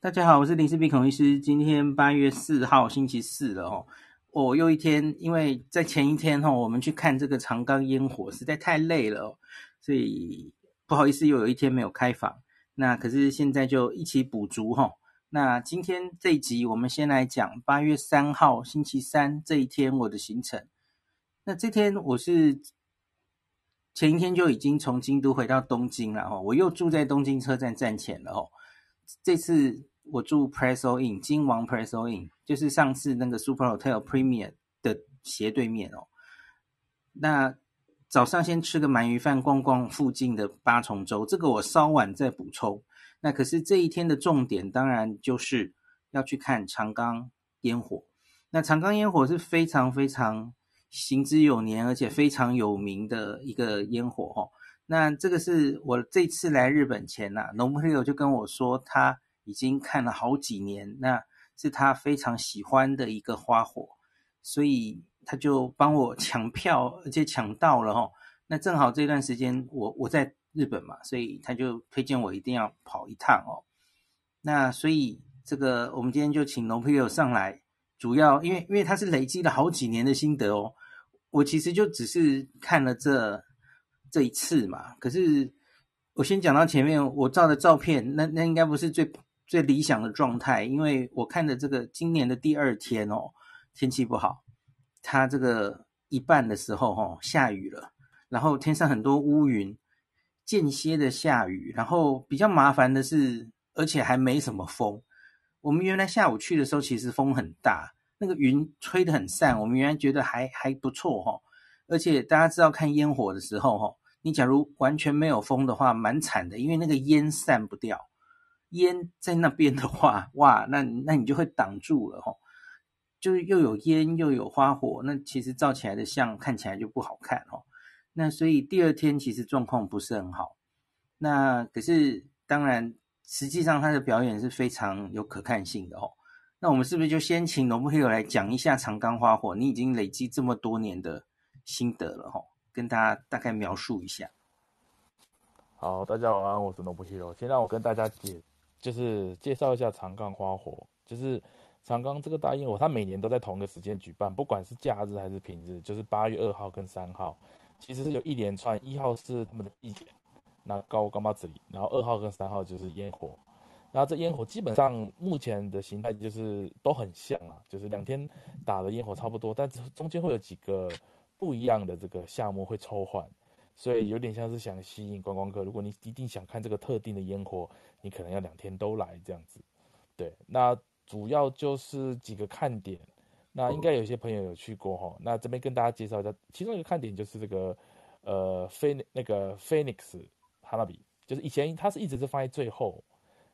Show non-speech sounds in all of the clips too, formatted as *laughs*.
大家好，我是林氏鼻孔医师。今天八月四号，星期四了哦。我又一天，因为在前一天哈，我们去看这个长冈烟火，实在太累了，所以不好意思，又有一天没有开房。那可是现在就一起补足哈。那今天这一集，我们先来讲八月三号星期三这一天我的行程。那这天我是前一天就已经从京都回到东京了哈，我又住在东京车站站前了哦。这次我住 Preso Inn 金王 Presso Inn，就是上次那个 Super Hotel Premier 的斜对面哦。那早上先吃个鳗鱼饭，逛逛附近的八重洲，这个我稍晚再补充。那可是这一天的重点，当然就是要去看长冈烟火。那长冈烟火是非常非常行之有年，而且非常有名的一个烟火哦。那这个是我这次来日本前呐、啊，农朋友就跟我说，他已经看了好几年，那是他非常喜欢的一个花火，所以他就帮我 *laughs* 抢票，而且抢到了哦。那正好这段时间我我在日本嘛，所以他就推荐我一定要跑一趟哦。那所以这个我们今天就请农朋友上来，主要因为因为他是累积了好几年的心得哦，我其实就只是看了这。这一次嘛，可是我先讲到前面，我照的照片，那那应该不是最最理想的状态，因为我看的这个今年的第二天哦，天气不好，它这个一半的时候哦下雨了，然后天上很多乌云，间歇的下雨，然后比较麻烦的是，而且还没什么风。我们原来下午去的时候，其实风很大，那个云吹得很散，我们原来觉得还还不错哈。而且大家知道看烟火的时候，哈，你假如完全没有风的话，蛮惨的，因为那个烟散不掉，烟在那边的话，哇，那那你就会挡住了，哈，就是又有烟又有花火，那其实照起来的相看起来就不好看，哈。那所以第二天其实状况不是很好。那可是当然，实际上他的表演是非常有可看性的，哦。那我们是不是就先请龙布黑友来讲一下长冈花火？你已经累积这么多年的。心得了哈，跟大家大概描述一下。好，大家晚安，我是 Nobuhiro。先让我跟大家介，就是介绍一下长冈花火。就是长冈这个大烟火，它每年都在同一个时间举办，不管是假日还是平日，就是八月二号跟三号。其实是有一连串，一号是他们的祭典，那高冈妈子里，然后二号跟三号就是烟火。然后这烟火基本上目前的形态就是都很像啊，就是两天打的烟火差不多，但是中间会有几个。不一样的这个项目会抽换，所以有点像是想吸引观光客。如果你一定想看这个特定的烟火，你可能要两天都来这样子。对，那主要就是几个看点。那应该有些朋友有去过哈。那这边跟大家介绍一下，其中一个看点就是这个呃菲那个 Phoenix 哈拉比，就是以前它是一直是放在最后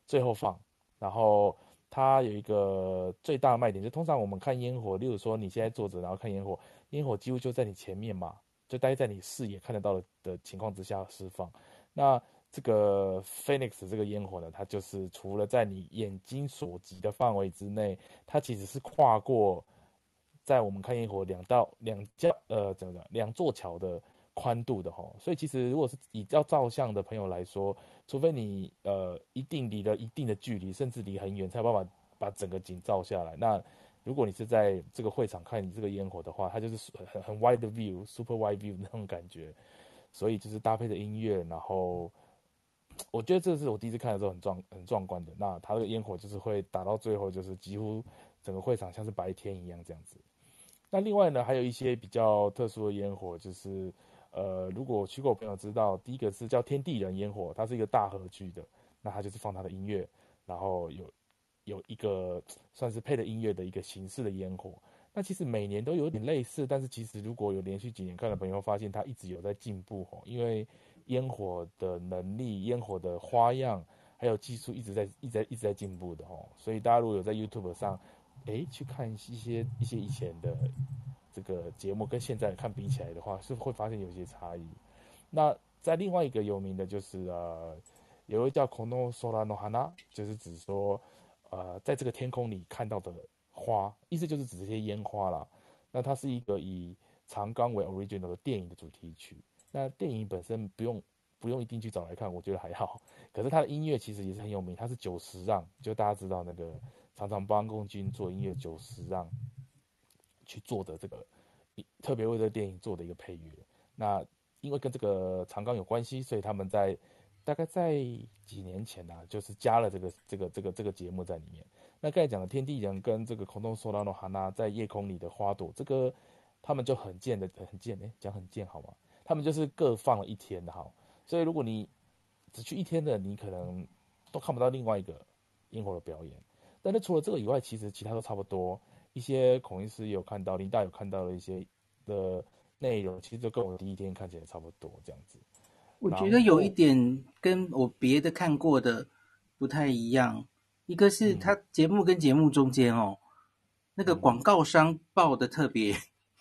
最后放，然后它有一个最大的卖点，就通常我们看烟火，例如说你现在坐着然后看烟火。烟火几乎就在你前面嘛，就待在你视野看得到的情况之下释放。那这个 Phoenix 这个烟火呢，它就是除了在你眼睛所及的范围之内，它其实是跨过在我们看烟火两道两架呃怎么讲两座桥的宽度的哈。所以其实如果是以要照相的朋友来说，除非你呃一定离了一定的距离，甚至离很远，才有办法把整个景照下来。那如果你是在这个会场看你这个烟火的话，它就是很很 wide view，super wide view 那种感觉，所以就是搭配的音乐，然后我觉得这是我第一次看的时候很壮很壮观的。那它这个烟火就是会打到最后，就是几乎整个会场像是白天一样这样子。那另外呢，还有一些比较特殊的烟火，就是呃，如果去过朋友知道，第一个是叫天地人烟火，它是一个大合剧的，那它就是放它的音乐，然后有。有一个 *tsk* 算是配的音乐的一个形式的烟火，那其实每年都有点类似，但是其实如果有连续几年看的朋友发现，它一直有在进步吼，因为烟火的能力、烟火的花样还有技术一直在、一直在、一直在进步的吼，所以大家如果有在 YouTube 上，诶去看一些一些以前的这个节目，跟现在看比起来的话，是会发现有些差异。那在另外一个有名的就是呃，有一个叫 Kono Sora no Hana，就是指说。呃，在这个天空里看到的花，意思就是指这些烟花啦。那它是一个以长冈为 original 的电影的主题曲。那电影本身不用不用一定去找来看，我觉得还好。可是它的音乐其实也是很有名，它是久石让，就大家知道那个常常帮宫津做音乐久石让去做的这个，特别为这个电影做的一个配乐。那因为跟这个长冈有关系，所以他们在大概在几年前呢、啊，就是加了这个这个这个这个节目在里面。那刚才讲的天地人跟这个空洞说到的哈娜在夜空里的花朵，这个他们就很贱的很贱哎，讲很贱好吗？他们就是各放了一天的哈，所以如果你只去一天的，你可能都看不到另外一个烟火的表演。但是除了这个以外，其实其他都差不多。一些孔医师有看到，林大有看到的一些的内容，其实就跟我第一天看起来差不多这样子。我觉得有一点跟我别的看过的不太一样，一个是他节目跟节目中间哦，嗯、那个广告商报的特别，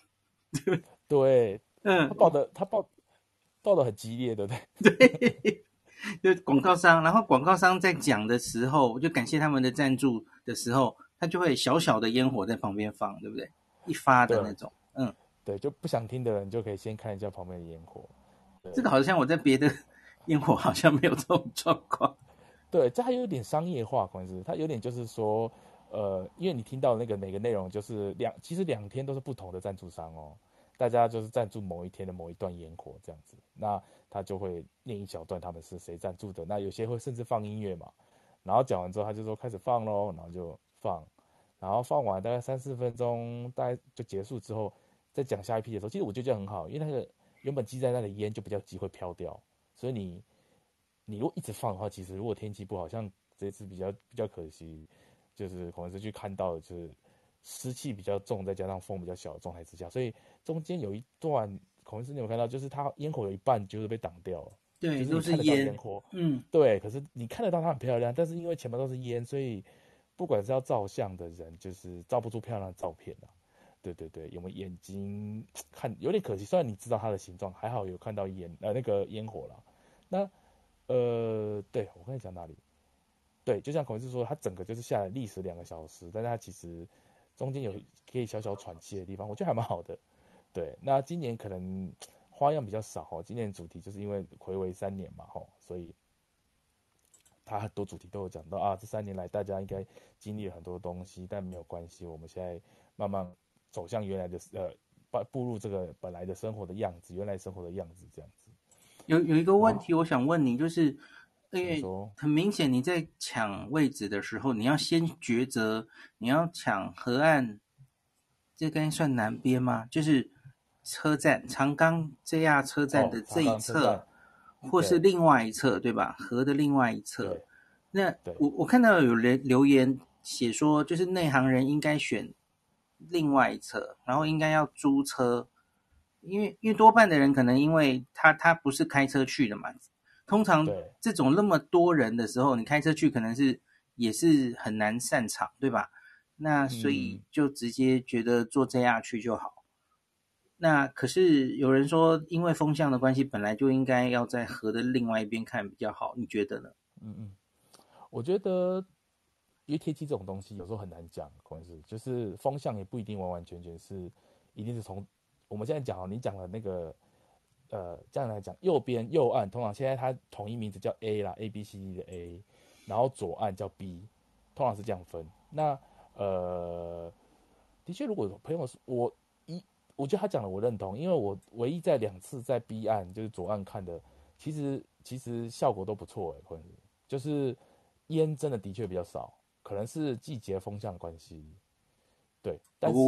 *laughs* 嗯、对。嗯，他报的他报报的很激烈，对不对？*laughs* 对，*laughs* 就广告商，然后广告商在讲的时候，我就感谢他们的赞助的时候，他就会小小的烟火在旁边放，对不对？一发的那种，嗯，对，就不想听的人就可以先看一下旁边的烟火。这个好像我在别的烟火好像没有这种状况。对，这还有点商业化，可能是它有点就是说，呃，因为你听到那个每个内容就是两，其实两天都是不同的赞助商哦。大家就是赞助某一天的某一段烟火这样子，那他就会念一小段他们是谁赞助的，那有些会甚至放音乐嘛，然后讲完之后他就说开始放喽，然后就放，然后放完大概三四分钟，大概就结束之后再讲下一批的时候，其实我觉得很好，因为那个原本积在那里烟就比较机会飘掉，所以你你如果一直放的话，其实如果天气不好，像这次比较比较可惜，就是可能是去看到的就是。湿气比较重，再加上风比较小的状态之下，所以中间有一段，孔医师你有看到，就是它烟火有一半就是被挡掉了，对，就是你看得到烟火，嗯，对，可是你看得到它很漂亮，但是因为前面都是烟，所以不管是要照相的人，就是照不出漂亮的照片啊。对对对，有没有眼睛看有点可惜，虽然你知道它的形状，还好有看到烟呃那个烟火了。那呃，对我刚才讲哪里？对，就像孔医师说，它整个就是下来历时两个小时，但是它其实。中间有可以小小喘气的地方，我觉得还蛮好的。对，那今年可能花样比较少哦。今年主题就是因为睽违三年嘛，吼，所以它很多主题都有讲到啊。这三年来大家应该经历了很多东西，但没有关系，我们现在慢慢走向原来的呃，步步入这个本来的生活的样子，原来生活的样子这样子。有有一个问题我想问你，就是。因为很明显，你在抢位置的时候，你要先抉择，你要抢河岸，这该算南边吗？就是车站长冈 JR 车站的这一侧，哦、或是另外一侧，对，对吧？河的另外一侧。那我我看到有人留言写说，就是内行人应该选另外一侧，然后应该要租车，因为因为多半的人可能因为他他不是开车去的嘛。通常这种那么多人的时候，你开车去可能是也是很难散场，对吧？那所以就直接觉得坐 JR 去就好。那可是有人说，因为风向的关系，本来就应该要在河的另外一边看比较好，你觉得呢？嗯嗯，我觉得因为天气这种东西有时候很难讲，可能是就是风向也不一定完完全全是一定是从我们现在讲哦，你讲的那个。呃，这样来讲，右边右岸通常现在它统一名字叫 A 啦，A B C D 的 A，然后左岸叫 B，通常是这样分。那呃，的确，如果朋友是我一，我觉得他讲的我认同，因为我唯一在两次在 B 岸就是左岸看的，其实其实效果都不错诶，可能就是烟真的的确比较少，可能是季节风向的关系，对。但是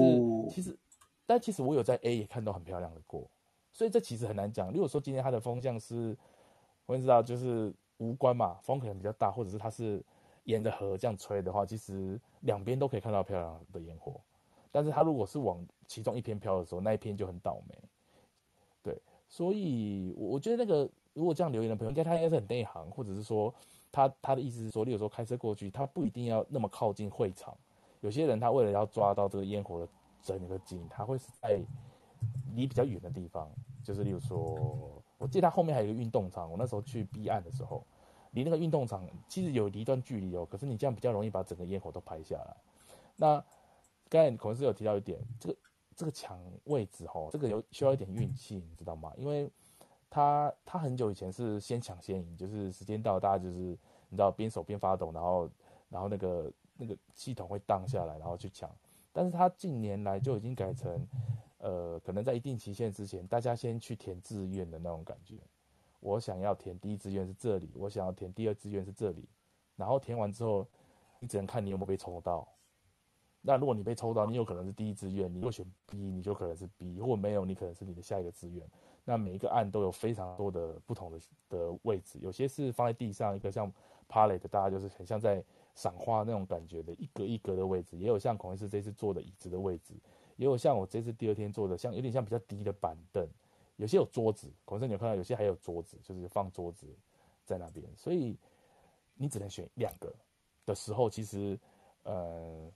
其实，但其实我有在 A 也看到很漂亮的过。所以这其实很难讲。如果说今天它的风向是，我也知道就是无关嘛，风可能比较大，或者是它是沿着河这样吹的话，其实两边都可以看到漂亮的烟火。但是它如果是往其中一边飘的时候，那一边就很倒霉。对，所以我我觉得那个如果这样留言的朋友，应该他应该是很内行，或者是说他他的意思是说，例如说开车过去，他不一定要那么靠近会场。有些人他为了要抓到这个烟火的整个景，他会是在。离比较远的地方，就是例如说，我记得他后面还有一个运动场。我那时候去 B 岸的时候，离那个运动场其实有一段距离哦。可是你这样比较容易把整个烟火都拍下来。那刚才孔医师有提到一点，这个这个抢位置哦，这个有需要一点运气，你知道吗？因为他他很久以前是先抢先赢，就是时间到，大家就是你知道边守边发抖，然后然后那个那个系统会荡下来，然后去抢。但是他近年来就已经改成，呃，可能在一定期限之前，大家先去填志愿的那种感觉。我想要填第一志愿是这里，我想要填第二志愿是这里，然后填完之后，你只能看你有没有被抽到。那如果你被抽到，你有可能是第一志愿，你又选 B，你就可能是 B；如果没有，你可能是你的下一个志愿。那每一个案都有非常多的不同的的位置，有些是放在地上，一个像 pallet，大家就是很像在赏花那种感觉的一格一格的位置，也有像孔医师这次坐的椅子的位置，也有像我这次第二天坐的，像有点像比较低的板凳，有些有桌子，孔医师你有看到有些还有桌子，就是放桌子在那边，所以你只能选两个的时候，其实呃。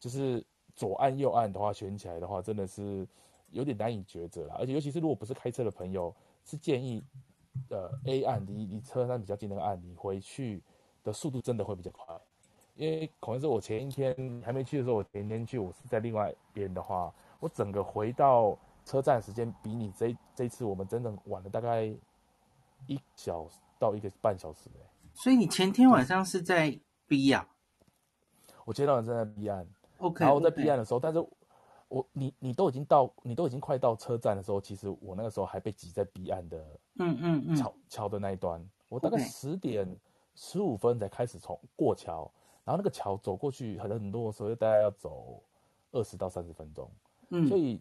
就是左按右按的话，选起来的话，真的是有点难以抉择啦。而且尤其是如果不是开车的朋友，是建议，呃，A 案离离车站比较近那个按，你回去的速度真的会比较快。因为可能是我前一天还没去的时候，我前一天去，我是在另外一边的话，我整个回到车站时间比你这这次我们真的晚了大概一小时到一个半小时。所以你前天晚上是在 B 呀？我前天晚上在 B 案。Okay, 然后在 B 案的时候.但是我你你都已经到，你都已经快到车站的时候，其实我那个时候还被挤在彼岸的嗯嗯嗯。桥桥的那一端，我大概十点十五分才开始从过桥，然后那个桥走过去很很多的时候，大概要走二十到三十分钟，嗯，所以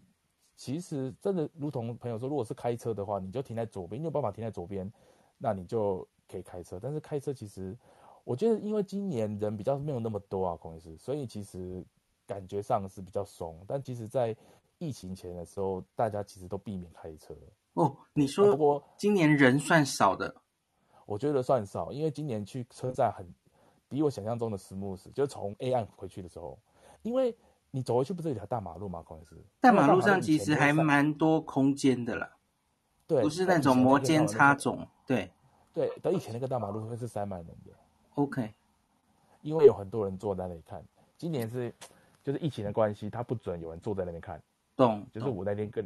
其实真的如同朋友说，如果是开车的话，你就停在左边，你有办法停在左边，那你就可以开车，但是开车其实我觉得因为今年人比较没有那么多啊，孔医师，所以其实。感觉上是比较松，但其实，在疫情前的时候，大家其实都避免开车。哦，你说，不过今年人算少的，我觉得算少，因为今年去车站很比我想象中的 smooth，就从 A 案回去的时候，因为你走回去不是有条大马路吗？可能是，大马路上其实还蛮多空间的啦，对，不是那种摩肩擦踵，对，对，等以前那个大马路会是塞满人的。OK，因为有很多人坐在那里看，今年是。就是疫情的关系，他不准有人坐在那边看。懂。就是我那天跟，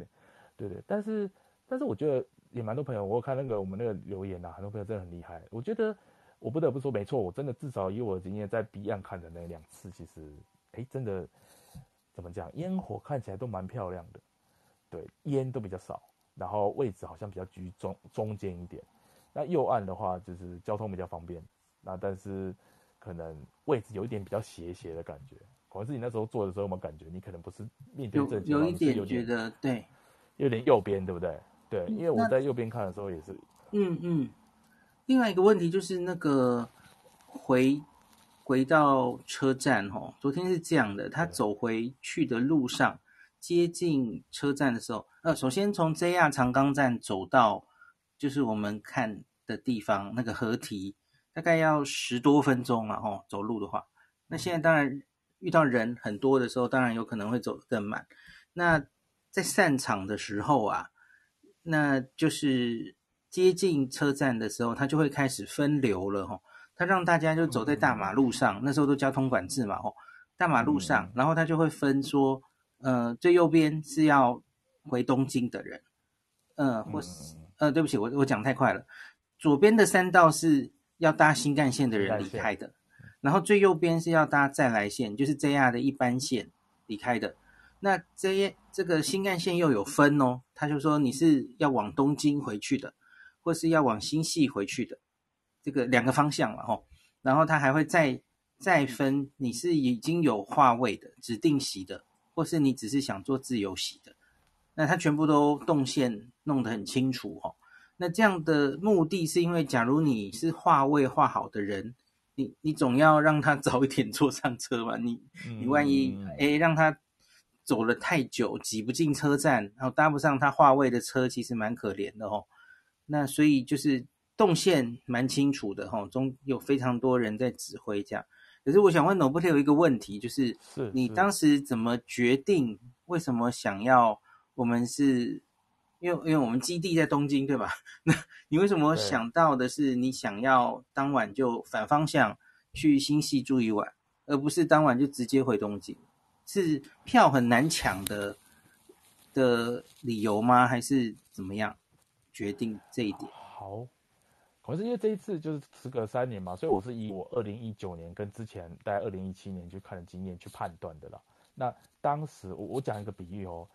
对对。但是，但是我觉得也蛮多朋友，我有看那个我们那个留言呐、啊，很多朋友真的很厉害。我觉得我不得不说，没错，我真的至少以我的经验，在 B 岸看的那两次，其实，哎、欸，真的怎么讲，烟火看起来都蛮漂亮的。对，烟都比较少，然后位置好像比较居中中间一点。那右岸的话，就是交通比较方便，那但是可能位置有一点比较斜斜的感觉。可能是你那时候做的时候，有没有感觉你可能不是面对正有有一点觉得对，有点右边，对不对？对，因为我在右边看的时候也是。嗯嗯。另外一个问题就是那个回回到车站哦，昨天是这样的，他走回去的路上，接近车站的时候，呃，首先从 JR 长冈站走到就是我们看的地方那个河堤，大概要十多分钟了哦，走路的话，那现在当然。遇到人很多的时候，当然有可能会走得更慢。那在散场的时候啊，那就是接近车站的时候，它就会开始分流了哈。它让大家就走在大马路上，那时候都交通管制嘛吼，大马路上，然后它就会分说，呃，最右边是要回东京的人，呃，或是呃，对不起，我我讲太快了，左边的三道是要搭新干线的人离开的。然后最右边是要搭再来线，就是 JR 的一般线离开的。那这这个新干线又有分哦，他就说你是要往东京回去的，或是要往新系回去的，这个两个方向了吼。然后他还会再再分，你是已经有划位的指定席的，或是你只是想坐自由席的。那他全部都动线弄得很清楚哦。那这样的目的是因为，假如你是划位划好的人。你你总要让他 *laughs* 早一点坐上车嘛？你你万一哎、欸、让他走了太久，挤不进车站，然后搭不上他话位的车，其实蛮可怜的哦。那所以就是动线蛮清楚的哈，中有非常多人在指挥这样。可是我想问 Nobutle 有一个问题，就是你当时怎么决定？为什么想要我们是？因为因为我们基地在东京，对吧？*laughs* 那你为什么想到的是你想要当晚就反方向去新系住一晚，而不是当晚就直接回东京？是票很难抢的的理由吗？还是怎么样？决定这一点？好，可能是因为这一次就是时隔三年嘛，所以我是以我二零一九年跟之前大概二零一七年去看的经验去判断的啦。那当时我我讲一个比喻哦，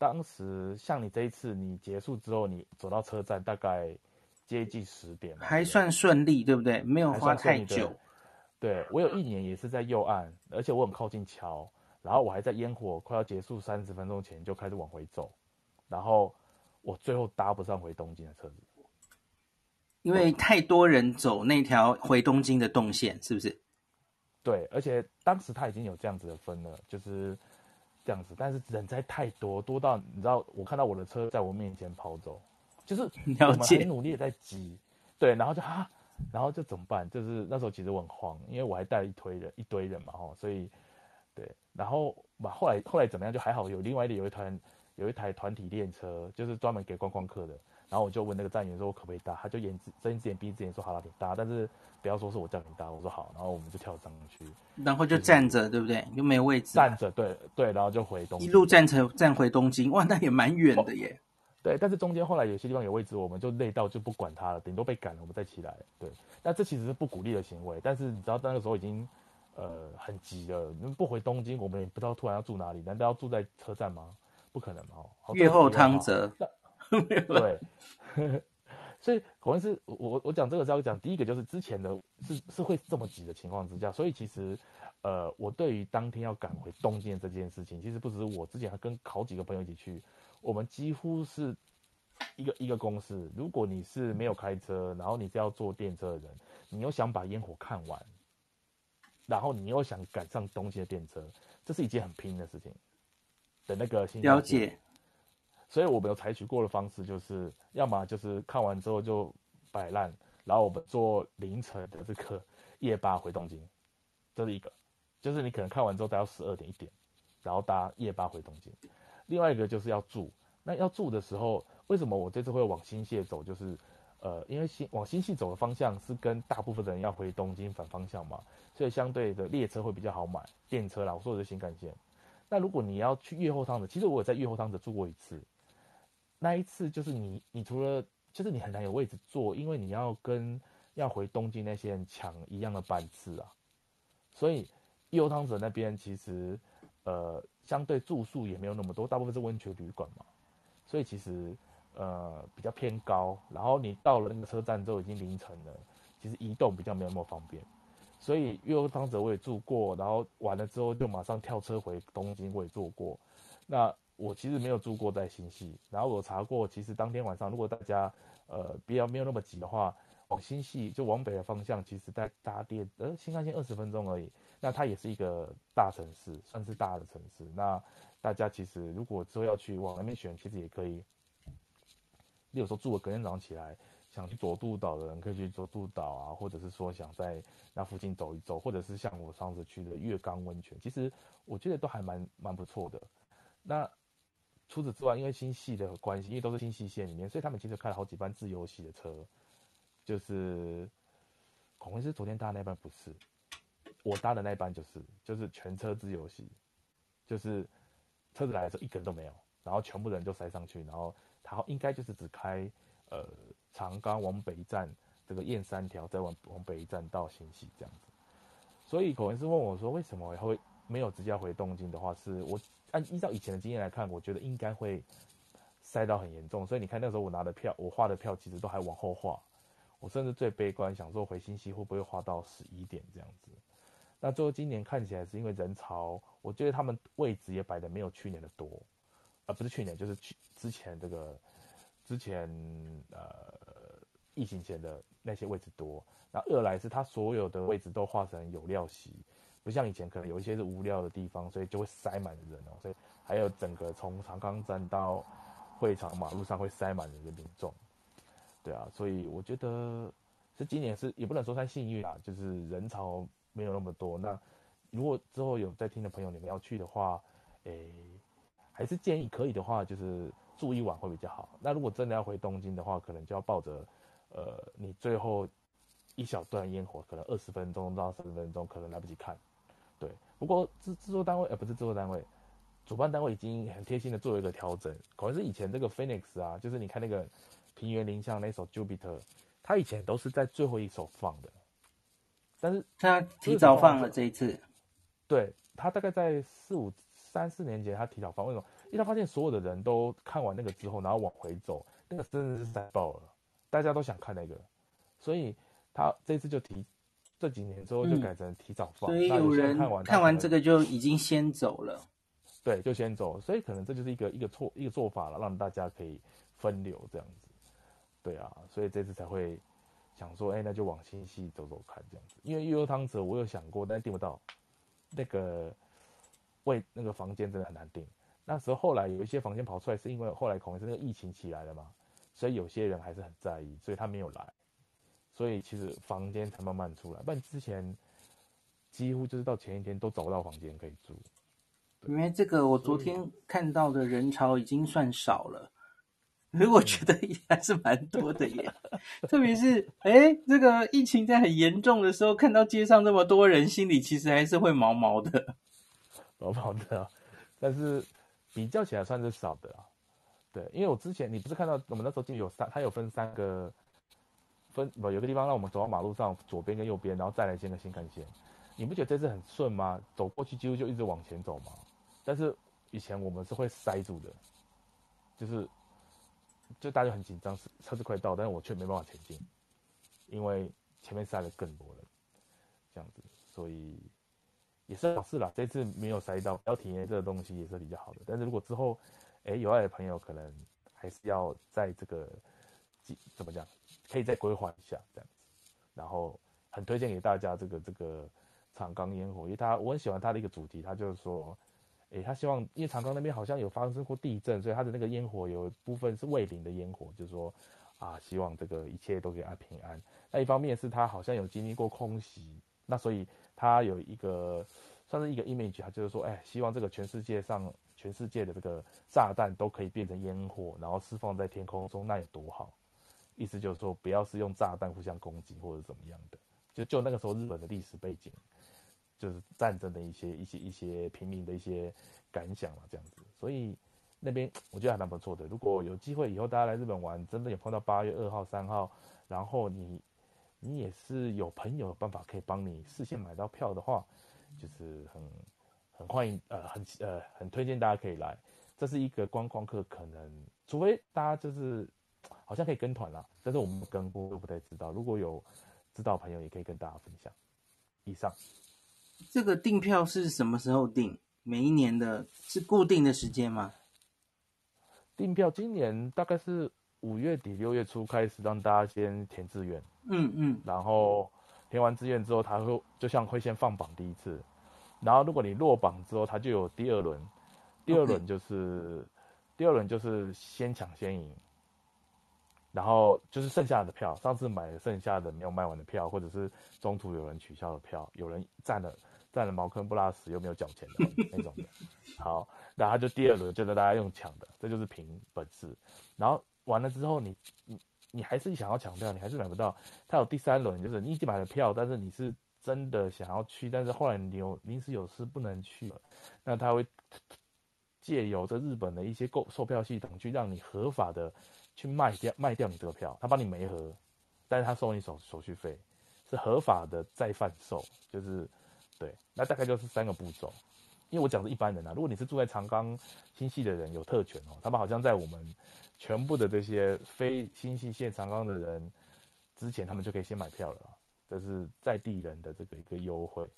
当时像你这一次你结束之后，你走到车站大概接近十点，还算顺利，对不对？没有花太久。对，我有一年也是在右岸，而且我很靠近桥，然后我还在烟火快要结束三十分钟前就开始往回走，然后我最后搭不上回东京的车子，因为太多人走那条回东京的动线，是不是？对，而且当时他已经有这样子的分了，就是这样子，但是人在太多，多到你知道，我看到我的车在我面前跑走，就是 *laughs* 我们很努力的在挤，对，然后就哈。然后就怎么办？就是那时候其实我很慌，因为我还带了一堆人，一堆人嘛，吼，所以，对，然后嘛，后来后来怎么样？就还好，有另外的有一团有一台团体练车，就是专门给观光客的。然后我就问那个站员说，我可不可以搭？他就眼睁一只眼闭一只眼说好了，你搭，但是不要说是我叫你搭。我说好，然后我们就跳上去，然后就站着，就是、对不对？又没有位置，站着，对对，然后就回东京，一路站成站回东京，哇，那也蛮远的耶。对，但是中间后来有些地方有位置，我们就累到就不管他了，顶多被赶了，我们再起来。对，那这其实是不鼓励的行为。但是你知道那个时候已经呃很急了，不回东京，我们也不知道突然要住哪里，难道要住在车站吗？不可能哦！越后汤泽。对，*laughs* 所以可能是我我讲这个是要讲第一个就是之前的是是会这么挤的情况之下，所以其实呃我对于当天要赶回东京这件事情，其实不只是我之前还跟好几个朋友一起去。我们几乎是一个一个公司。如果你是没有开车，然后你是要坐电车的人，你又想把烟火看完，然后你又想赶上东京的电车，这是一件很拼的事情的那个心。了解。所以我们有采取过的方式，就是要么就是看完之后就摆烂，然后我们坐凌晨的这个夜巴回东京，这是一个。就是你可能看完之后待到十二点一点，然后搭夜巴回东京。另外一个就是要住，那要住的时候，为什么我这次会往新泻走？就是，呃，因为新往新泻走的方向是跟大部分的人要回东京反方向嘛，所以相对的列车会比较好买，电车啦，我说的是新干线。那如果你要去越后汤泽，其实我有在越后汤泽住过一次，那一次就是你，你除了就是你很难有位置坐，因为你要跟要回东京那些人抢一样的班次啊，所以越后汤泽那边其实。呃，相对住宿也没有那么多，大部分是温泉旅馆嘛，所以其实呃比较偏高。然后你到了那个车站之后已经凌晨了，其实移动比较没有那么方便。所以越后汤泽我也住过，然后完了之后就马上跳车回东京，我也坐过。那我其实没有住过在新潟，然后我查过，其实当天晚上如果大家呃比较没有那么急的话，往新潟就往北的方向，其实在搭电呃新干线二十分钟而已。那它也是一个大城市，算是大的城市。那大家其实如果之后要去往那边选，其实也可以。例如说住了隔天早上起来，想去佐渡岛的人可以去佐渡岛啊，或者是说想在那附近走一走，或者是像我上次去的月冈温泉，其实我觉得都还蛮蛮不错的。那除此之外，因为新潟的关系，因为都是新潟县里面，所以他们其实开了好几班自由席的车，就是孔文是昨天搭那班不是。我搭的那班就是就是全车自由席，就是车子来的时候一个人都没有，然后全部人就塞上去，然后他应该就是只开呃长冈往北站这个燕三条，再往往北站到新潟这样子。所以孔文师问我说，为什么会没有直接回东京的话，是我按依照以前的经验来看，我觉得应该会塞到很严重。所以你看那时候我拿的票，我画的票其实都还往后画，我甚至最悲观想说回新潟会不会画到十一点这样子。那最后今年看起来是因为人潮，我觉得他们位置也摆的没有去年的多，呃，不是去年，就是去之前这个之前呃疫情前的那些位置多。那二来是他所有的位置都画成有料席，不像以前可能有一些是无聊的地方，所以就会塞满人哦。所以还有整个从长冈站到会场马路上会塞满人的民众，对啊，所以我觉得是今年是也不能说太幸运啊，就是人潮。没有那么多。那如果之后有在听的朋友，你们要去的话，诶，还是建议可以的话，就是住一晚会比较好。那如果真的要回东京的话，可能就要抱着，呃，你最后一小段烟火，可能二十分钟到三十分钟，可能来不及看。对，不过制制作单位，呃，不是制作单位，主办单位已经很贴心的做了一个调整。可能是以前这个 Phoenix 啊，就是你看那个平原翎象那首 Jupiter，他以前都是在最后一首放的，但是他提早放了这一次。对，他大概在四五三四年前他提早放，为什么？因为他发现所有的人都看完那个之后，然后往回走，那个真的是塞爆了，大家都想看那个，所以他这次就提。这几年之后就改成提早放，嗯、所以有人看完看完这个就已经先走了，对，就先走，所以可能这就是一个一个错一个做法了，让大家可以分流这样子，对啊，所以这次才会想说，哎，那就往新潟走走看这样子，因为悠悠汤泽我有想过，但是订不到，那个位那个房间真的很难订，那时候后来有一些房间跑出来，是因为后来可能是那个疫情起来了嘛，所以有些人还是很在意，所以他没有来。所以其实房间才慢慢出来，不然之前几乎就是到前一天都找不到房间可以住。因为这个我昨天看到的人潮已经算少了，*laughs* 可是我觉得还是蛮多的耶。特别是哎，这个疫情在很严重的时候，看到街上这么多人，心里其实还是会毛毛的，毛毛的。但是比较起来算是少的啊。对，因为我之前你不是看到我们那时候就有三，它有分三个。分不有个地方让我们走到马路上左边跟右边，然后再来建个新干线，你不觉得这次很顺吗？走过去几乎就一直往前走吗？但是以前我们是会塞住的，就是就大家很紧张，车子快到，但是我却没办法前进，因为前面塞了更多人，这样子，所以也是好事啦。这次没有塞到，要体验这个东西也是比较好的。但是如果之后，哎，有爱的朋友可能还是要在这个怎么讲？可以再规划一下这样子，然后很推荐给大家这个这个长冈烟火，因为他我很喜欢他的一个主题，他就是说，诶，他希望因为长冈那边好像有发生过地震，所以他的那个烟火有部分是慰灵的烟火，就是说啊，希望这个一切都可以安平安。那一方面是他好像有经历过空袭，那所以他有一个算是一个 image，他就是说，哎，希望这个全世界上全世界的这个炸弹都可以变成烟火，然后释放在天空中，那有多好。意思就是说，不要是用炸弹互相攻击或者怎么样的，就就那个时候日本的历史背景，就是战争的一些一些一些平民的一些感想嘛，这样子。所以那边我觉得还蛮不错的。如果有机会以后大家来日本玩，真的有碰到八月二号、三号，然后你你也是有朋友有办法可以帮你事先买到票的话，就是很很欢迎呃很呃很推荐大家可以来。这是一个观光客可能，除非大家就是。好像可以跟团啦，但是我们跟过都不太知道。如果有知道朋友，也可以跟大家分享。以上，这个订票是什么时候订？每一年的是固定的时间吗？订票今年大概是五月底六月初开始，让大家先填志愿。嗯嗯。然后填完志愿之后，他会就像会先放榜第一次，然后如果你落榜之后，他就有第二轮。第二轮就是.第二轮就是先抢先赢。然后就是剩下的票，上次买了剩下的没有卖完的票，或者是中途有人取消的票，有人占了占了茅坑不拉屎又没有缴钱的那种 *laughs* 的。好，然后就第二轮就是大家用抢的，这就是凭本事。然后完了之后你，你你你还是想要抢票，你还是买不到。他有第三轮，就是你已经买了票，但是你是真的想要去，但是后来你有临时有事不能去了，那他会借由这日本的一些购售票系统去让你合法的。去卖掉卖掉你这个票，他帮你没合，但是他收你手手续费，是合法的再贩售，就是对，那大概就是三个步骤。因为我讲的一般人啊，如果你是住在长冈新系的人，有特权哦，他们好像在我们全部的这些非新系县长冈的人之前，他们就可以先买票了，这是在地人的这个一个优惠。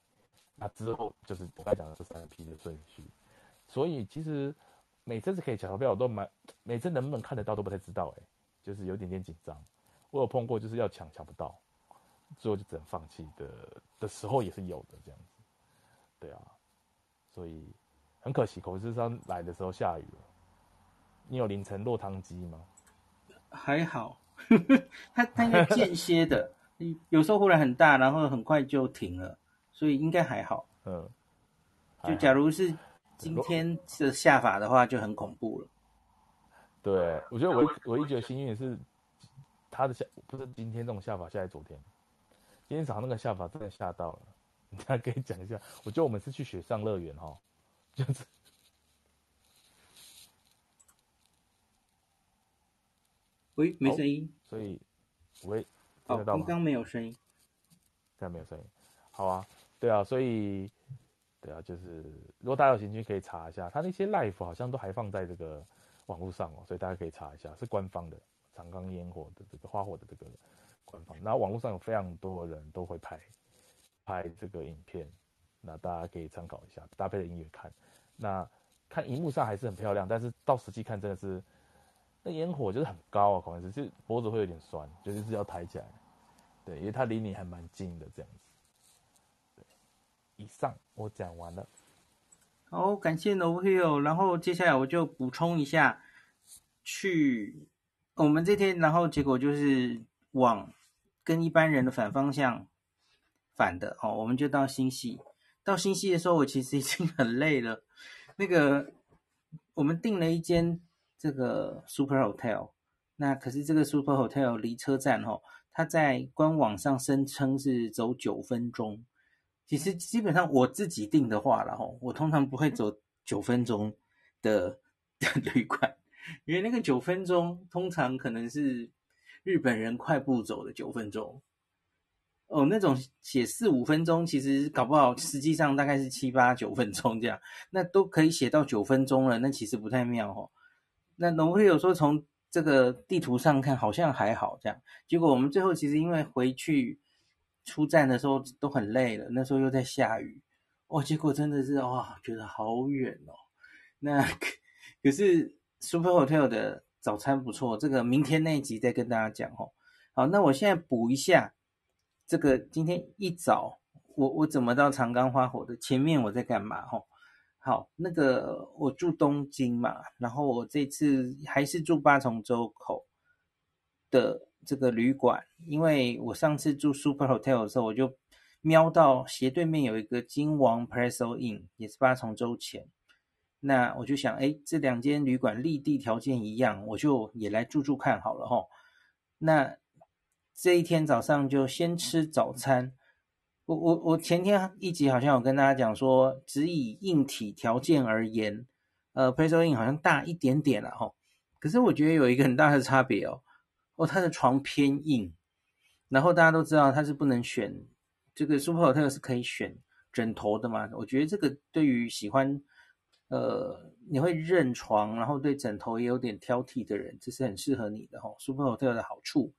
那之后就是我刚才讲的这三批的顺序，所以其实。每次是可以抢到票，我都蛮每次能不能看得到都不太知道，哎，就是有点点紧张。我有碰过就是要抢抢不到，最后就只能放弃的的时候也是有的这样子。对啊，所以很可惜，口子上来的时候下雨了。你有凌晨落汤鸡吗？还好，*laughs* 呵呵，它它应该间歇的，有时候忽然很大，然后很快就停了，所以应该还好。嗯，就假如是。今天的下法的话就很恐怖了。对，我觉得我我一觉得幸运的是，他的下不是今天这种下法，下在昨天。今天早上那个下法真的吓到了，你大家可以讲一下。我觉得我们是去雪上乐园哈，就是。我喂，没声音，所以喂，听得到吗？刚刚没有声音，现在没有声音。好啊，对啊，所以对啊，就是如果大家有兴趣可以查一下，他那些 live 好像都还放在这个网络上哦，所以大家可以查一下，是官方的长冈烟火的这个花火的这个官方。然后网络上有非常多人都会拍拍这个影片，那大家可以参考一下，搭配着音乐看。那看荧幕上还是很漂亮，但是到实际看真的是那烟火就是很高啊，可能是脖子会有点酸，就是是要抬起来。对，因为它离你还蛮近的这样子。以上我讲完了，好，感谢 No Hero，。然后接下来我就补充一下，去我们这天，然后结果就是往跟一般人的反方向反的哦，我们就到新潟。到新潟的时候，我其实已经很累了。那个我们订了一间这个 Super Hotel，那可是这个 Super Hotel 离车站哦，它在官网上声称是走九分钟。其实基本上我自己定的话了哈，我通常不会走九分钟的的旅馆，因为那个九分钟通常可能是日本人快步走的九分钟，哦，那种写四五分钟，其实搞不好实际上大概是七八九分钟这样，那都可以写到九分钟了，那其实不太妙哦。那农会有说从这个地图上看好像还好这样，结果我们最后其实因为回去。出站的时候都很累了，那时候又在下雨，哇！结果真的是哇，觉得好远哦。那可是 Super Hotel 的早餐不错，这个明天那一集再跟大家讲哦。好，那我现在补一下，这个今天一早我我怎么到长冈花火的？前面我在干嘛？吼，好，那个我住东京嘛，然后我这次还是住八重洲口的。这个旅馆，因为我上次住 Super Hotel 的时候，我就瞄到斜对面有一个金王 Presso Inn，也是八重洲前。那我就想，哎，这两间旅馆立地条件一样，我就也来住住看好了哈。那这一天早上就先吃早餐。我我我前天一集好像有跟大家讲说，只以硬体条件而言，呃，Presso Inn 好像大一点点了哈。可是我觉得有一个很大的差别哦。哦，他的床偏硬，然后大家都知道他是不能选这个 Super Hotel 是可以选枕头的嘛？我觉得这个对于喜欢呃你会认床，然后对枕头也有点挑剔的人，这是很适合你的哦。Super Hotel 的好处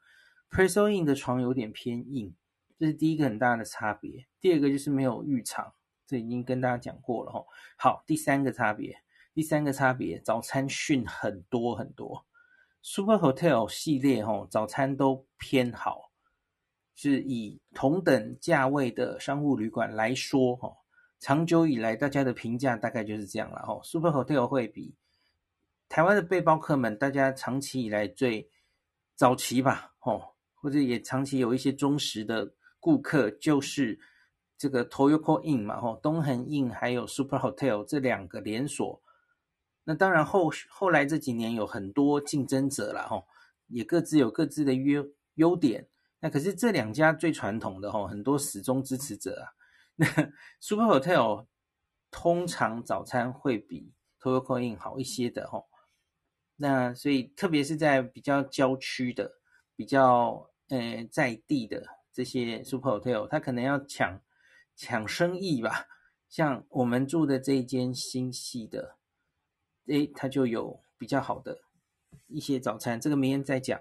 ，Preso Inn 的床有点偏硬，这是第一个很大的差别。第二个就是没有浴场，这已经跟大家讲过了哈。好，第三个差别，第三个差别，早餐逊很多很多。Super Hotel 系列吼，早餐都偏好，是以同等价位的商务旅馆来说吼，长久以来大家的评价大概就是这样了吼。Super Hotel 会比台湾的背包客们，大家长期以来最早期吧吼，或者也长期有一些忠实的顾客，就是这个 Toyoko Inn 嘛吼，东横 Inn 还有 Super Hotel 这两个连锁。那当然后后来这几年有很多竞争者了哈，也各自有各自的优优点。那可是这两家最传统的哈，很多始终支持者啊。那 *laughs* Super Hotel 通常早餐会比 Toyo Coin 好一些的哈。那所以特别是在比较郊区的、比较呃在地的这些 Super Hotel，它可能要抢抢生意吧。像我们住的这一间新系的。诶，它就有比较好的一些早餐，这个明天再讲。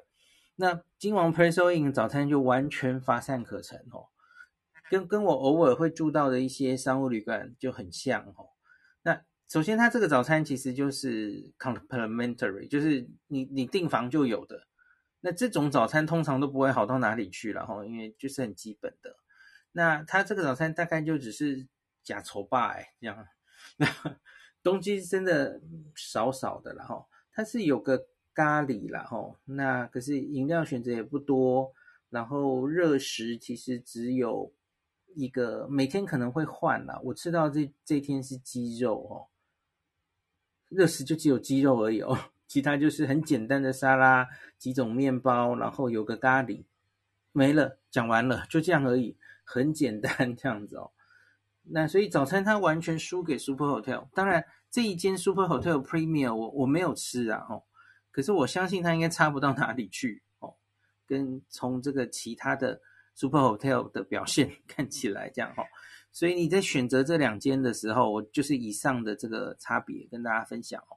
那金王 Presso Inn 早餐就完全乏善可陈哦，跟跟我偶尔会住到的一些商务旅馆就很像哦。那首先，它这个早餐其实就是 complimentary，就是你你订房就有的。那这种早餐通常都不会好到哪里去了哈，因为就是很基本的。那它这个早餐大概就只是假筹吧哎这样。*laughs* 东西真的少少的啦哈，它是有个咖喱啦哈，那可是饮料选择也不多，然后热食其实只有一个，每天可能会换啦。我吃到这这天是鸡肉哦，热食就只有鸡肉而已哦，*laughs* 其他就是很简单的沙拉，几种面包，然后有个咖喱，没了，讲完了，就这样而已，很简单这样子哦。那所以早餐它完全输给 Super Hotel，当然这一间 Super Hotel Premier 我我没有吃啊，哦，可是我相信它应该差不到哪里去哦。跟从这个其他的 Super Hotel 的表现 *laughs* 看起来这样哈、哦，所以你在选择这两间的时候，我就是以上的这个差别跟大家分享哦。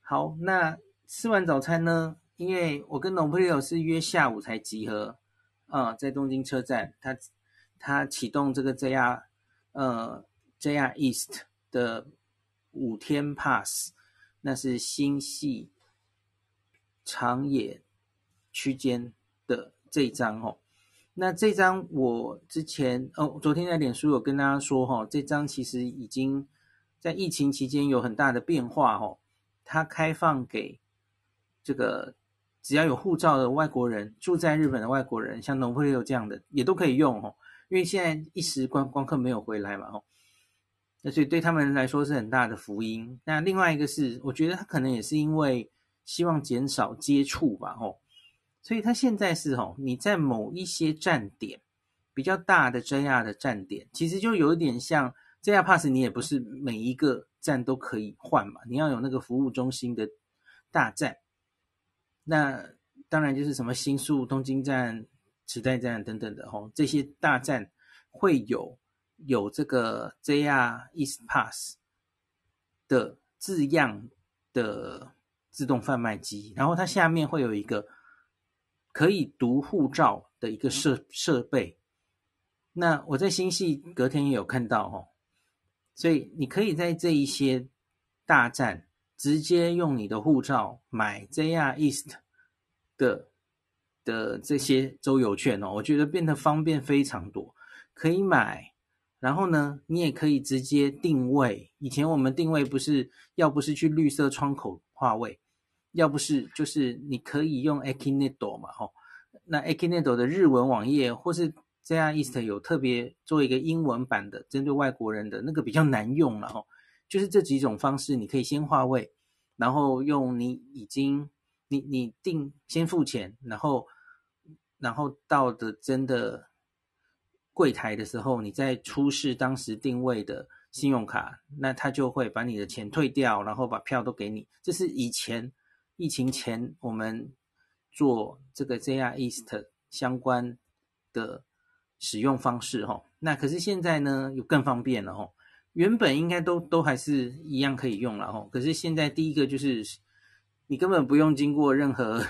好，那吃完早餐呢？因为我跟 n o p l i o 是约下午才集合，啊、在东京车站，他他启动这个 JR 呃 JR East 的五天 Pass，那是新系长野区间的这一张哦。那这张我之前哦，昨天在脸书有跟大家说哈、哦，这张其实已经在疫情期间有很大的变化哦，它开放给这个。只要有护照的外国人，住在日本的外国人，像农夫有这样的也都可以用哦。因为现在一时观光客没有回来嘛，哦，那所以对他们来说是很大的福音。那另外一个是，我觉得他可能也是因为希望减少接触吧，哦，所以他现在是哦，你在某一些站点比较大的 JR 的站点，其实就有一点像 JR Pass，你也不是每一个站都可以换嘛，你要有那个服务中心的大站。那当然就是什么新宿、东京站、池袋站等等的吼，这些大站会有有这个 JR East Pass 的字样的自动贩卖机，然后它下面会有一个可以读护照的一个设设备。那我在新系隔天也有看到哦，所以你可以在这一些大站。直接用你的护照买 JR East 的的这些周游券哦，我觉得变得方便非常多，可以买，然后呢，你也可以直接定位。以前我们定位不是要不是去绿色窗口划位，要不是就是你可以用 a k i n e t o 嘛，吼，那 a k i n e t o 的日文网页或是 JR East 有特别做一个英文版的，针对外国人的那个比较难用了吼。就是这几种方式，你可以先划位，然后用你已经你你定先付钱，然后然后到的真的柜台的时候，你再出示当时定位的信用卡，那他就会把你的钱退掉，然后把票都给你。这是以前疫情前我们做这个 JR East 相关的使用方式哈。那可是现在呢，有更方便了哈。原本应该都都还是一样可以用了哦，可是现在第一个就是你根本不用经过任何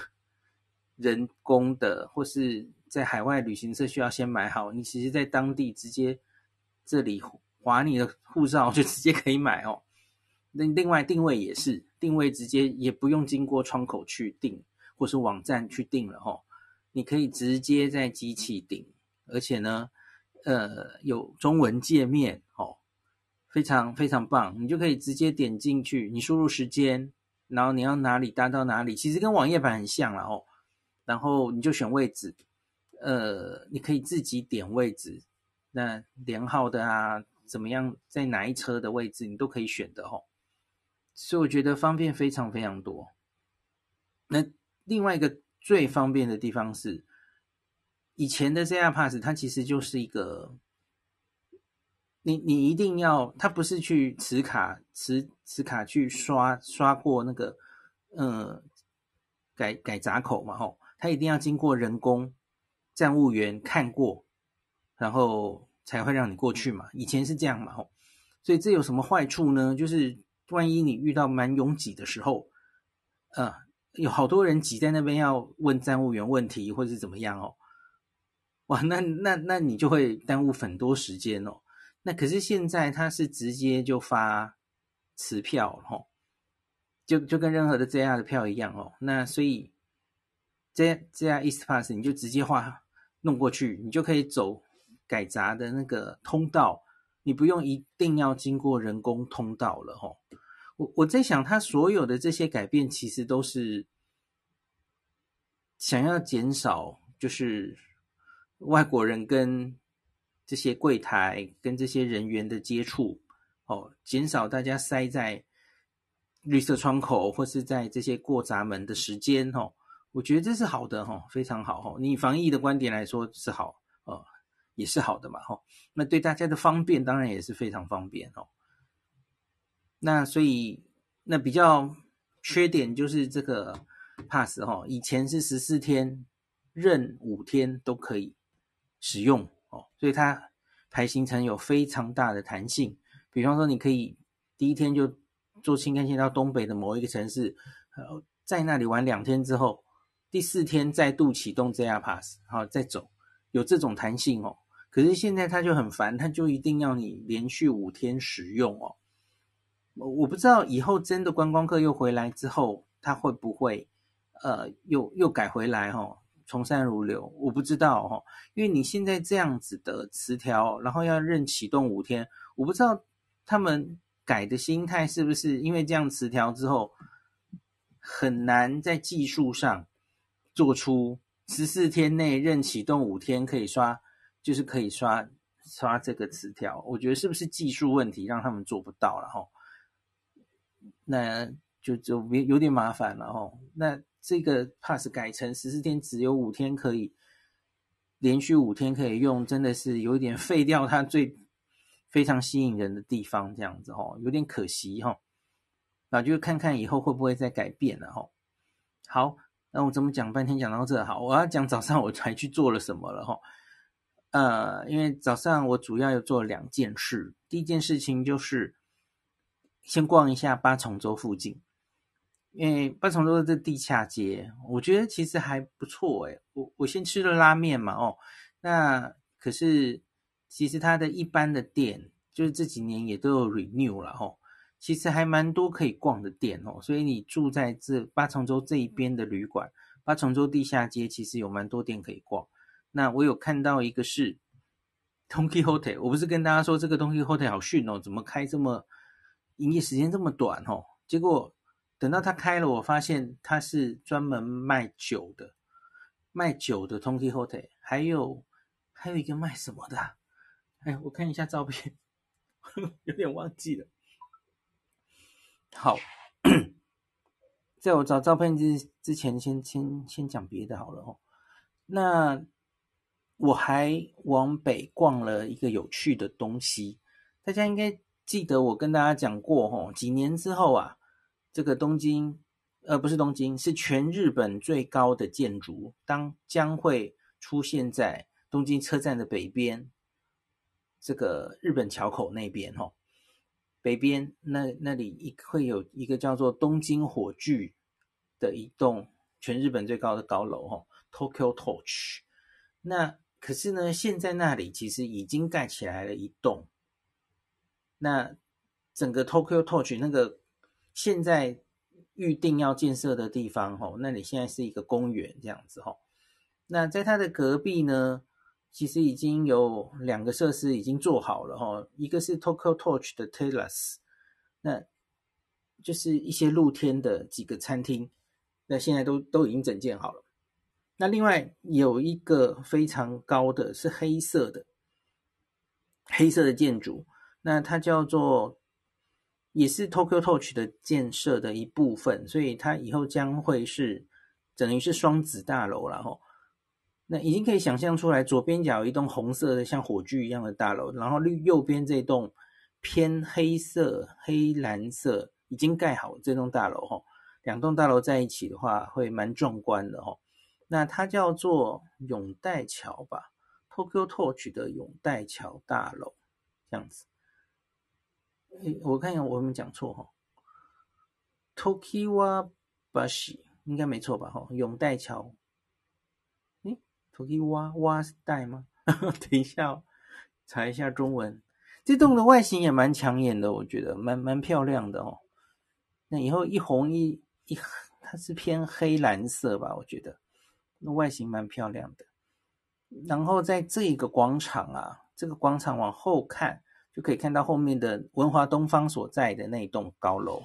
人工的，或是在海外旅行社需要先买好，你其实在当地直接这里划你的护照就直接可以买哦。那另外定位也是定位直接也不用经过窗口去订，或是网站去订了吼，你可以直接在机器订，而且呢，呃，有中文界面哦。非常非常棒，你就可以直接点进去，你输入时间，然后你要哪里搭到哪里，其实跟网页版很像了哦。然后你就选位置，呃，你可以自己点位置，那连号的啊，怎么样，在哪一车的位置，你都可以选的哦。所以我觉得方便非常非常多。那另外一个最方便的地方是，以前的 ZR Pass 它其实就是一个。你你一定要，它不是去磁卡磁磁卡去刷刷过那个，呃，改改闸口嘛吼，他一定要经过人工站务员看过，然后才会让你过去嘛。以前是这样嘛吼，所以这有什么坏处呢？就是万一你遇到蛮拥挤的时候，呃，有好多人挤在那边要问站务员问题或者是怎么样哦，哇，那那那你就会耽误很多时间哦。那可是现在他是直接就发磁票吼，就就跟任何的 JR 的票一样哦。那所以 J JR East Pass 你就直接画弄过去，你就可以走改闸的那个通道，你不用一定要经过人工通道了吼。我我在想，它所有的这些改变其实都是想要减少，就是外国人跟。这些柜台跟这些人员的接触，哦，减少大家塞在绿色窗口或是在这些过闸门的时间，哦，我觉得这是好的，哈，非常好，哈。你防疫的观点来说是好，呃，也是好的嘛，哈。那对大家的方便当然也是非常方便，哦。那所以那比较缺点就是这个 pass 哈，以前是十四天，任五天都可以使用哦，所以它排行程有非常大的弹性。比方说，你可以第一天就坐新干线到东北的某一个城市，呃，在那里玩两天之后，第四天再度启动 JR Pass，好再走，有这种弹性哦。可是现在他就很烦，他就一定要你连续五天使用哦。我我不知道以后真的观光客又回来之后，他会不会呃又又改回来哦，从善如流？我不知道哦，因为你现在这样子的词条，然后要任启动五天，我不知道他们改的心态是不是因为这样词条之后很难在技术上做出十四天内任启动五天可以刷。就是可以刷刷这个词条，我觉得是不是技术问题让他们做不到了哈？那就就有点麻烦了哈。那这个 pass 改成十四天只有五天可以连续五天可以用，真的是有点废掉它最非常吸引人的地方，这样子哈，有点可惜哈。那就看看以后会不会再改变了哈。好，那我怎么讲半天讲到这？好，我要讲早上我才去做了什么了哈。呃，因为早上我主要要做两件事。第一件事情就是先逛一下八重洲附近，因为八重洲的这地下街，我觉得其实还不错诶。我我先吃了拉面嘛，哦，那可是其实它的一般的店，就是这几年也都有 renew 了哦。其实还蛮多可以逛的店哦，所以你住在这八重洲这一边的旅馆，八重洲地下街其实有蛮多店可以逛。那我有看到一个是 Don Quijote，我不是跟大家说这个 Don Quijote 好逊哦，怎么开这么营业时间这么短哦？结果等到他开了，我发现他是专门卖酒的，卖酒的 Don Quijote，还有还有一个卖什么的？哎，我看一下照片，*laughs* 有点忘记了。好，*clears throat* 在我找照片之之前先，先先讲别的好了哦。那我还往北逛了一个有趣的东西，大家应该记得我跟大家讲过吼，几年之后啊，这个东京，呃，不是东京，是全日本最高的建筑，当将会出现在东京车站的北边，这个日本桥口那边吼，北边那那里一会有一个叫做东京火炬的一栋全日本最高的高楼吼，Tokyo Torch，那。可是呢，现在那里其实已经盖起来了一栋。那整个 Tokyo Torch 那个现在预定要建设的地方，吼，那里现在是一个公园这样子，吼。那在它的隔壁呢，其实已经有两个设施已经做好了，吼，一个是 Tokyo Torch 的 Terrace，那就是一些露天的几个餐厅，那现在都都已经整建好了。那另外有一个非常高的是黑色的，黑色的建筑，那它叫做也是 Tokyo Torch 的建设的一部分，所以它以后将会是等于是双子大楼了吼。那已经可以想象出来，左边角有一栋红色的像火炬一样的大楼，然后绿右边这栋偏黑色、黑蓝色已经盖好这栋大楼吼，两栋大楼在一起的话会蛮壮观的吼。那它叫做永代桥吧，Tokyo Torch 的永代桥大楼，这样子。诶，我看一下我有没有讲错哈，Tokiwa Bashi 应该没错吧？哈，永代桥。诶，Tokiwa 哇是代吗？*laughs* 等一下，哦查一下中文。这栋的外形也蛮抢眼的，我觉得蛮蛮漂亮的哦。那以后一红一一，它是偏黑蓝色吧？我觉得。那外形蛮漂亮的，然后在这一个广场啊，这个广场往后看就可以看到后面的文华东方所在的那栋高楼，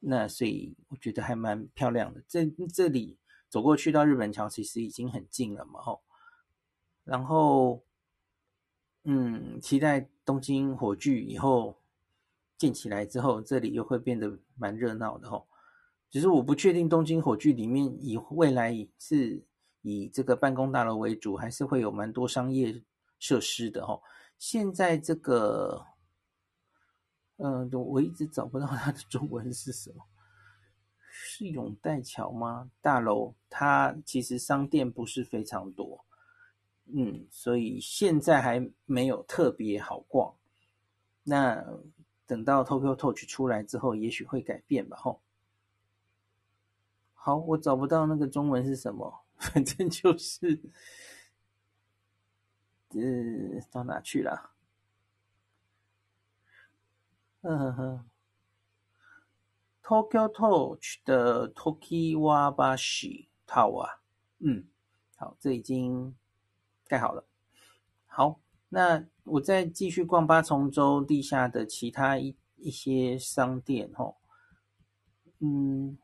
那所以我觉得还蛮漂亮的。这这里走过去到日本桥其实已经很近了嘛，吼。然后，嗯，期待东京火炬以后建起来之后，这里又会变得蛮热闹的，吼。只是我不确定东京火炬里面以未来是。以这个办公大楼为主，还是会有蛮多商业设施的哦。现在这个，嗯，我一直找不到它的中文是什么。是永代桥吗？大楼它其实商店不是非常多，嗯，所以现在还没有特别好逛。那等到 Tokyo Touch 出来之后，也许会改变吧。吼，好，我找不到那个中文是什么，*laughs* 反正就是，呃，到哪去了？嗯哼哼。Tokyo Touch 的 Tokiwabashi Tower，嗯，好，这已经盖好了。好，那我再继续逛八重洲地下的其他一一些商店，吼，嗯，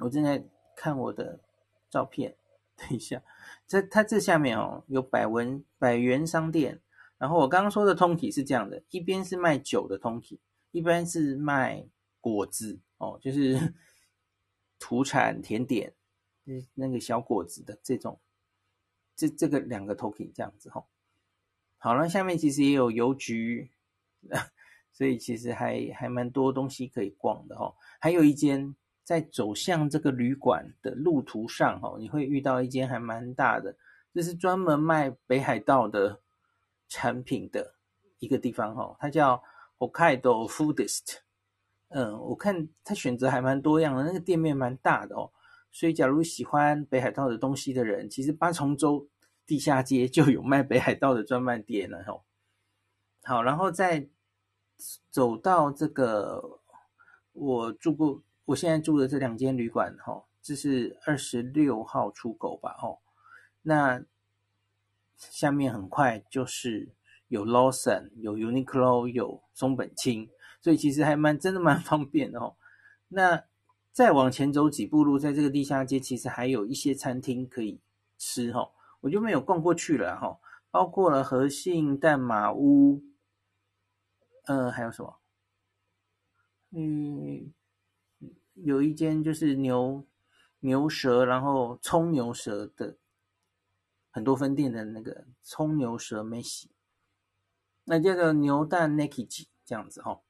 我正在看我的照片，等一下，这它这下面哦有百文百元商店，然后我刚刚说的通体是这样的，一边是卖酒的通体，一边是卖。果子哦，就是 *laughs* 土产甜点，那个小果子的这种，这这个两个 token 这样子哈、哦。好了，下面其实也有邮局，*laughs* 所以其实还还蛮多东西可以逛的哦。还有一间在走向这个旅馆的路途上哦，你会遇到一间还蛮大的，这是专门卖北海道的产品的一个地方哈，它叫 Hokkaido Foodist。嗯，我看他选择还蛮多样的，那个店面蛮大的哦，所以假如喜欢北海道的东西的人，其实八重洲地下街就有卖北海道的专卖店了哦。好，然后再走到这个我住过，我现在住的这两间旅馆哈，这是二十六号出口吧？哦，那下面很快就是有 Lawson，有 Uniqlo，有松本清。所以其实还蛮真的蛮方便的哦。那再往前走几步路，在这个地下街，其实还有一些餐厅可以吃哈。我就没有逛过去了哈。包括了和信蛋马屋，呃，还有什么？嗯，有一间就是牛牛舌，然后葱牛舌的很多分店的那个葱牛舌梅西。那叫做牛蛋 Nekichi 这样子哈。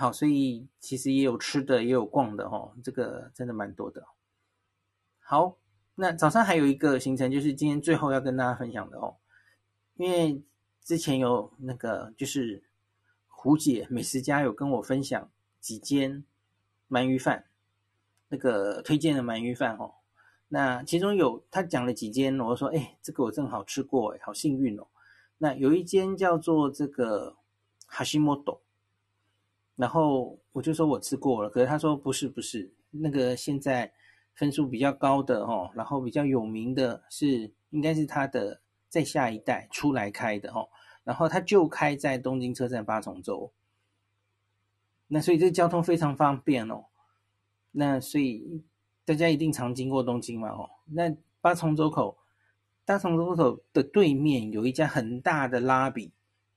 好，所以其实也有吃的，也有逛的哦，这个真的蛮多的。好，那早上还有一个行程，就是今天最后要跟大家分享的哦。因为之前有那个就是胡姐美食家有跟我分享几间鳗鱼饭，那个推荐的鳗鱼饭哦。那其中有他讲了几间，我说哎，这个我正好吃过，哎，好幸运哦。那有一间叫做这个哈西莫多。然后我就说我吃过了，可是他说不是不是，那个现在分数比较高的哦，然后比较有名的是应该是他的在下一代出来开的哦，然后他就开在东京车站八重洲，那所以这交通非常方便哦，那所以大家一定常经过东京嘛哦，那八重洲口八重洲口的对面有一家很大的拉比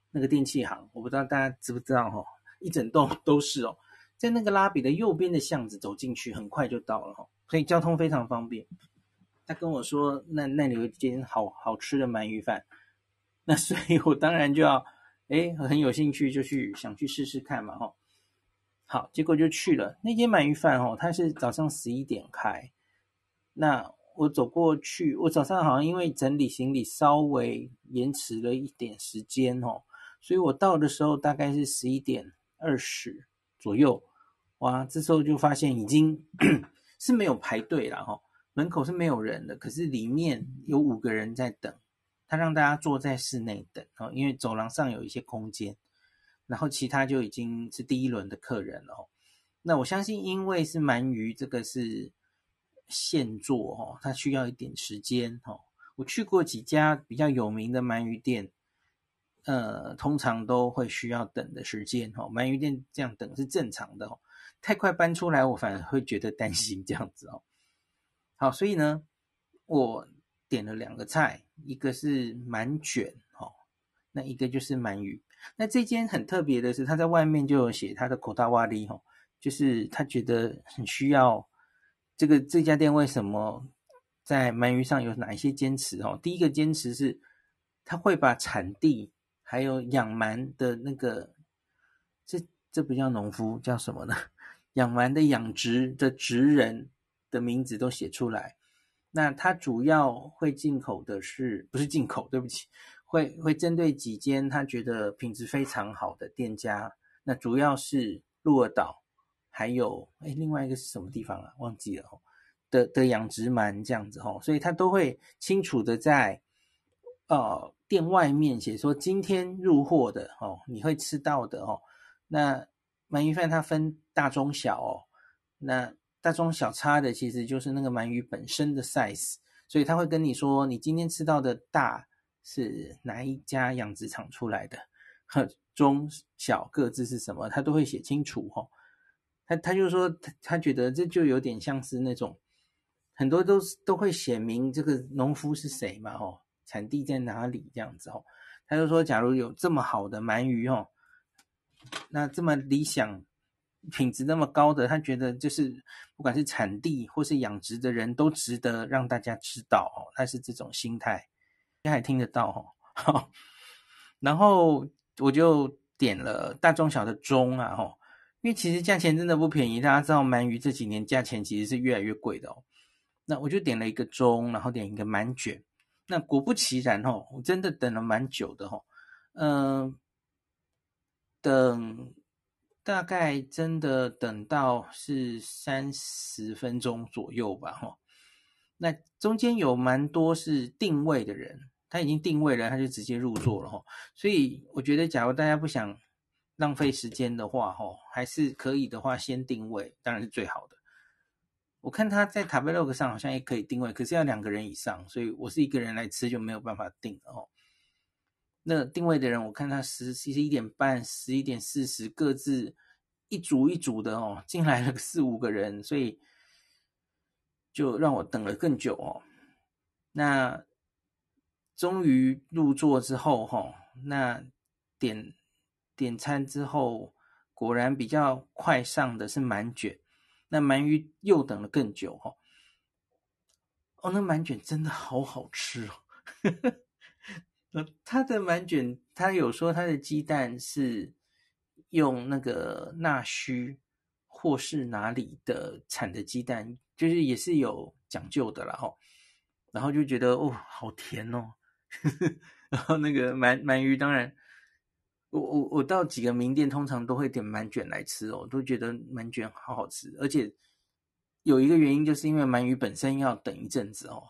那个电器行，我不知道大家知不知道哦。一整栋 *laughs* 都是哦，在那个拉比的右边的巷子走进去，很快就到了哈，所以交通非常方便。他跟我说，那那里有一间好好吃的鳗鱼饭，那所以我当然就要，哎，很有兴趣，就去想去试试看嘛哈。好，结果就去了那间鳗鱼饭哦，它是早上十一点开。那我走过去，我早上好像因为整理行李稍微延迟了一点时间哦，所以我到的时候大概是十一点。二十左右，哇！这时候就发现已经 *coughs* 是没有排队了哈，门口是没有人的，可是里面有五个人在等，他让大家坐在室内等哦，因为走廊上有一些空间，然后其他就已经是第一轮的客人了。那我相信，因为是鳗鱼，这个是现做哦，它需要一点时间哦。我去过几家比较有名的鳗鱼店。呃，通常都会需要等的时间哦，鳗鱼店这样等是正常的哦。太快搬出来，我反而会觉得担心这样子哦。好，所以呢，我点了两个菜，一个是鳗卷哦，那一个就是鳗鱼。那这间很特别的是，他在外面就有写他的こだわり哦，就是他觉得很需要这个这家店为什么在鳗鱼上有哪一些坚持哦？第一个坚持是，他会把产地。 还有养鳗的那个，这这不叫农夫，叫什么呢？*laughs* 养完的养殖的职人的名字都写出来。那它主要会进口的是，不是进口？对不起，会会针对几间他觉得品质非常好的店家。那主要是鹿儿岛，还有哎，另外一个是什么地方啊？忘记了哦。的的养殖鳗这样子哦，所以他都会清楚的在呃店外面写说今天入货的哦，你会吃到的哦。那鳗鱼饭它分大中小哦，那。大中小差的其实就是那个鳗鱼本身的 size，所以他会跟你说，你今天吃到的大是哪一家养殖场出来的，和中小各自是什么，他都会写清楚哦。他他就说他他觉得这就有点像是那种很多都是都会写明这个农夫是谁嘛哦，产地在哪里这样子哦。他就说，假如有这么好的鳗鱼哦，那这么理想。品质那么高的，他觉得就是不管是产地或是养殖的人都值得让大家知道哦，他是这种心态，应该还听得到哦。*laughs* 然后我就点了大中小的中啊，吼，因为其实价钱真的不便宜，大家知道鳗鱼这几年价钱其实是越来越贵的哦。那我就点了一个中，然后点一个鳗卷。那果不其然哦，我真的等了蛮久的哦。嗯，等。大概真的等到是三十分钟左右吧，哈。那中间有蛮多是定位的人，他已经定位了，他就直接入座了，哈。所以我觉得，假如大家不想浪费时间的话，哈，还是可以的话，先定位当然是最好的。我看他在 Tabelog 上好像也可以定位，可是要两个人以上，所以我是一个人来吃就没有办法定，哦。那定位的人，我看他十、十一点半、十一点四十各自一组一组的哦，进来了四五个人，所以就让我等了更久哦。那终于入座之后哈，那点点餐之后，果然比较快上的是满卷，那鳗鱼又等了更久哈。哦，那鳗卷真的好好吃哦。*laughs* 那他的鳗卷，他有说他的鸡蛋是用那个纳须或是哪里的产的鸡蛋，就是也是有讲究的啦齁。然后就觉得哦，好甜哦。*laughs* 然后那个鳗鳗鱼，当然我我我到几个名店，通常都会点满卷来吃哦，都觉得满卷好好吃。而且有一个原因，就是因为鳗鱼本身要等一阵子哦。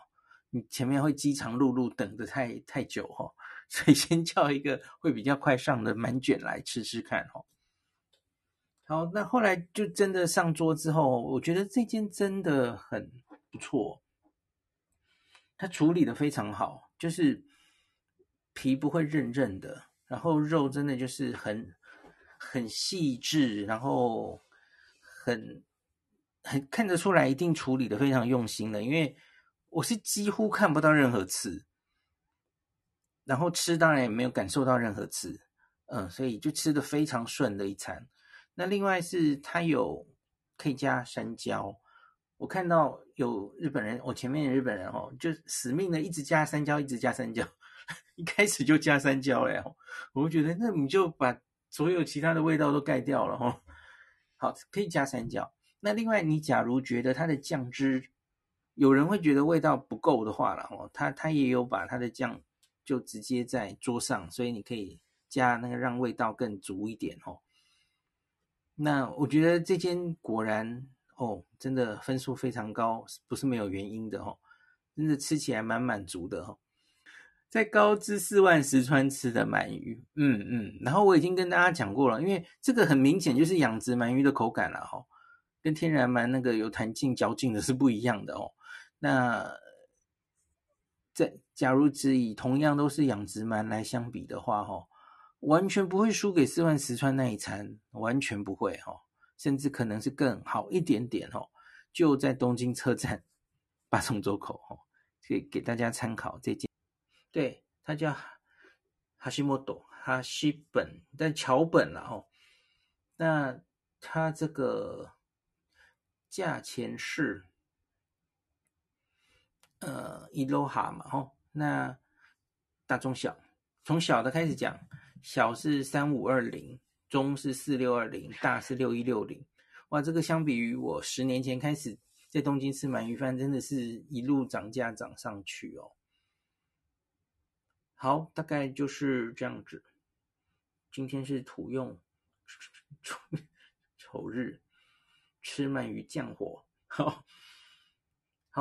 你前面会饥肠辘辘，等得太太久哈，所以先叫一个会比较快上的满卷来吃吃看哈。好，那后来就真的上桌之后，我觉得这间真的很不错，它处理的非常好，就是皮不会韧韧的，然后肉真的就是很很细致，然后很很看得出来一定处理的非常用心的，因为。我是几乎看不到任何刺，然后吃当然也没有感受到任何刺，嗯，所以就吃的非常顺的一餐。那另外是它有可以加山椒，我看到有日本人，我前面的日本人哦，就死命的一直加山椒，一直加山椒，一开始就加三椒了，我就觉得那你就把所有其他的味道都盖掉了哦。好，可以加三椒。那另外你假如觉得它的酱汁，有人会觉得味道不够的话了哦，他他也有把他的酱就直接在桌上，所以你可以加那个让味道更足一点哦。那我觉得这间果然哦，真的分数非常高，不是没有原因的哦，真的吃起来蛮满足的哦。在高知四万石川吃的鳗鱼，嗯嗯，然后我已经跟大家讲过了，因为这个很明显就是养殖鳗鱼的口感了哈，跟天然鳗那个有弹性嚼劲的是不一样的哦。那在假如只以同样都是养殖鳗来相比的话，哈，完全不会输给四万石川那一餐，完全不会哈，甚至可能是更好一点点哈。就在东京车站 *laughs* 八重洲口哈，可以给大家参考这件，对，它叫哈西莫多哈西本，但桥本了哈。那它这个价钱是。呃，一罗哈嘛，吼，那大中小，从小的开始讲，小是三五二零，中是四六二零，大是六一六零。哇，这个相比于我十年前开始在东京吃鳗鱼饭，真的是一路涨价涨上去哦。好，大概就是这样子。今天是土用 *laughs* 丑日，吃鳗鱼降火。好，